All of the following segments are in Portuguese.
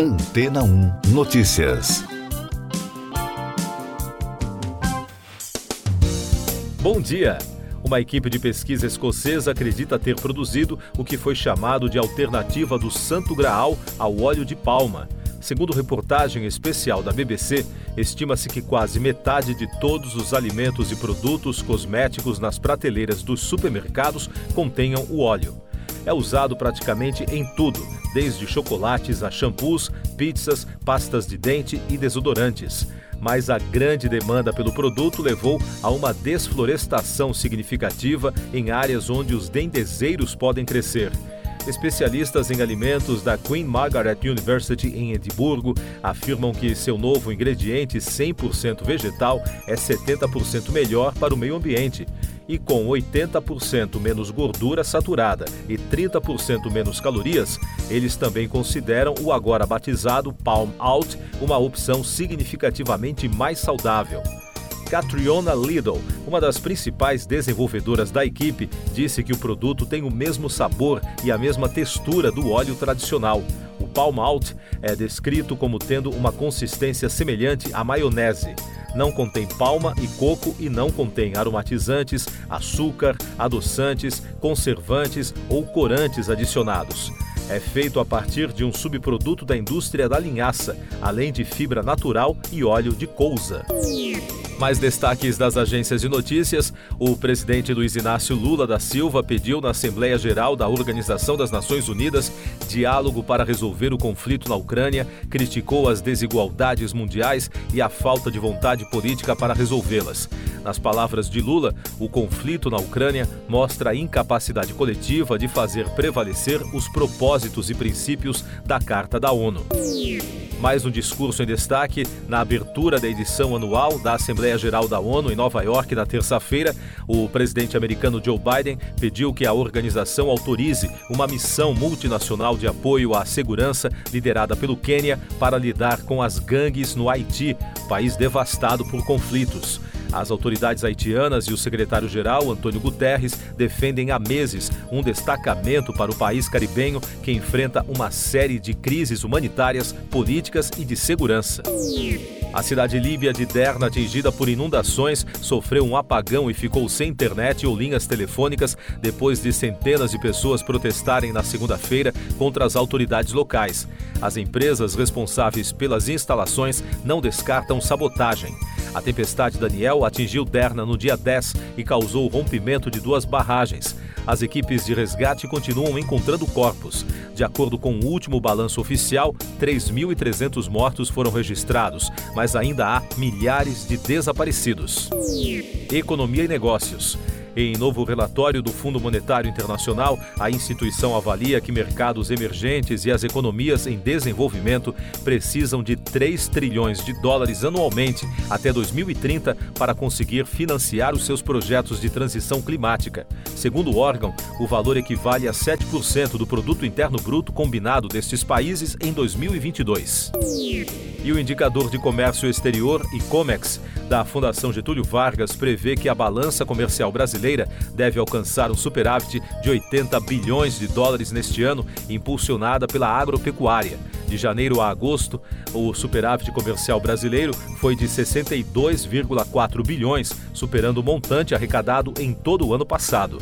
Antena 1 Notícias. Bom dia. Uma equipe de pesquisa escocesa acredita ter produzido o que foi chamado de alternativa do Santo Graal ao óleo de palma. Segundo reportagem especial da BBC, estima-se que quase metade de todos os alimentos e produtos cosméticos nas prateleiras dos supermercados contenham o óleo. É usado praticamente em tudo, desde chocolates a shampoos, pizzas, pastas de dente e desodorantes. Mas a grande demanda pelo produto levou a uma desflorestação significativa em áreas onde os dendezeiros podem crescer. Especialistas em alimentos da Queen Margaret University em Edimburgo afirmam que seu novo ingrediente 100% vegetal é 70% melhor para o meio ambiente e com 80% menos gordura saturada e 30% menos calorias, eles também consideram o agora batizado Palm Out uma opção significativamente mais saudável. Catriona Lidl, uma das principais desenvolvedoras da equipe, disse que o produto tem o mesmo sabor e a mesma textura do óleo tradicional. O Palm Out é descrito como tendo uma consistência semelhante à maionese. Não contém palma e coco e não contém aromatizantes, açúcar, adoçantes, conservantes ou corantes adicionados. É feito a partir de um subproduto da indústria da linhaça, além de fibra natural e óleo de couza. Mais destaques das agências de notícias: o presidente Luiz Inácio Lula da Silva pediu na Assembleia Geral da Organização das Nações Unidas diálogo para resolver o conflito na Ucrânia, criticou as desigualdades mundiais e a falta de vontade política para resolvê-las. Nas palavras de Lula, o conflito na Ucrânia mostra a incapacidade coletiva de fazer prevalecer os propósitos e princípios da Carta da ONU. Mais um discurso em destaque na abertura da edição anual da Assembleia Geral da ONU em Nova York na terça-feira. O presidente americano Joe Biden pediu que a organização autorize uma missão multinacional de apoio à segurança liderada pelo Quênia para lidar com as gangues no Haiti, país devastado por conflitos. As autoridades haitianas e o secretário-geral, Antônio Guterres, defendem há meses um destacamento para o país caribenho que enfrenta uma série de crises humanitárias, políticas e de segurança. A cidade líbia de Derna, atingida por inundações, sofreu um apagão e ficou sem internet ou linhas telefônicas depois de centenas de pessoas protestarem na segunda-feira contra as autoridades locais. As empresas responsáveis pelas instalações não descartam sabotagem. A tempestade Daniel atingiu Derna no dia 10 e causou o rompimento de duas barragens. As equipes de resgate continuam encontrando corpos. De acordo com o último balanço oficial, 3.300 mortos foram registrados, mas ainda há milhares de desaparecidos. Economia e negócios. Em novo relatório do Fundo Monetário Internacional, a instituição avalia que mercados emergentes e as economias em desenvolvimento precisam de 3 trilhões de dólares anualmente até 2030 para conseguir financiar os seus projetos de transição climática. Segundo o órgão, o valor equivale a 7% do produto interno bruto combinado destes países em 2022. E o indicador de comércio exterior, ICOMEX, da Fundação Getúlio Vargas, prevê que a balança comercial brasileira deve alcançar um superávit de 80 bilhões de dólares neste ano, impulsionada pela agropecuária. De janeiro a agosto, o superávit comercial brasileiro foi de 62,4 bilhões, superando o montante arrecadado em todo o ano passado.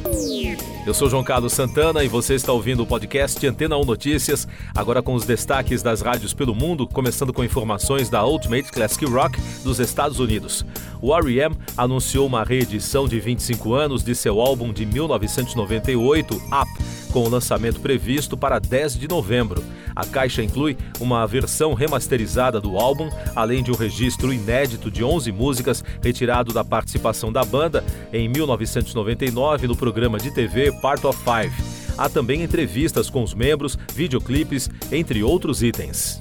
Eu sou João Carlos Santana e você está ouvindo o podcast Antena 1 Notícias, agora com os destaques das rádios pelo mundo, começando com informações da Ultimate Classic Rock dos Estados Unidos. O R.E.M. anunciou uma reedição de 25 anos de seu álbum de 1998, Up, com o lançamento previsto para 10 de novembro. A caixa inclui uma versão remasterizada do álbum, além de um registro inédito de 11 músicas retirado da participação da banda em 1999 no programa de TV Part of Five. Há também entrevistas com os membros, videoclipes, entre outros itens.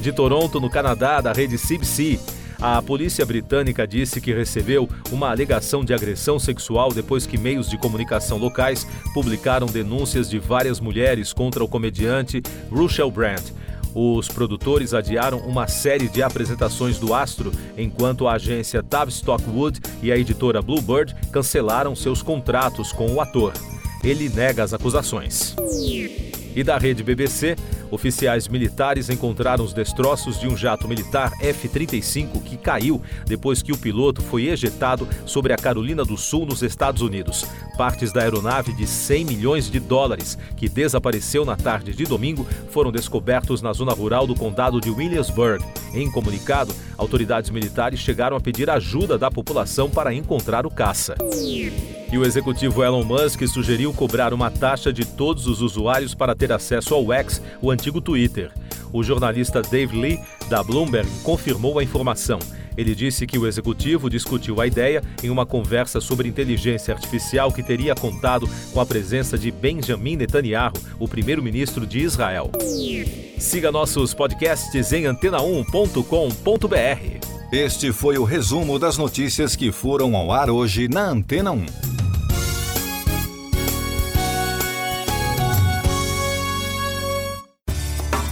De Toronto, no Canadá, da rede CBC, a polícia britânica disse que recebeu uma alegação de agressão sexual depois que meios de comunicação locais publicaram denúncias de várias mulheres contra o comediante Russell Brand. Os produtores adiaram uma série de apresentações do astro, enquanto a agência Tavistock Wood e a editora Bluebird cancelaram seus contratos com o ator. Ele nega as acusações. E da rede BBC, Oficiais militares encontraram os destroços de um jato militar F-35 que caiu depois que o piloto foi ejetado sobre a Carolina do Sul, nos Estados Unidos. Partes da aeronave de 100 milhões de dólares, que desapareceu na tarde de domingo, foram descobertos na zona rural do condado de Williamsburg. Em comunicado, autoridades militares chegaram a pedir ajuda da população para encontrar o caça. E o executivo Elon Musk sugeriu cobrar uma taxa de todos os usuários para ter acesso ao X, o antigo Twitter. O jornalista Dave Lee, da Bloomberg, confirmou a informação. Ele disse que o executivo discutiu a ideia em uma conversa sobre inteligência artificial que teria contado com a presença de Benjamin Netanyahu, o primeiro-ministro de Israel. Siga nossos podcasts em antena1.com.br. Este foi o resumo das notícias que foram ao ar hoje na Antena 1.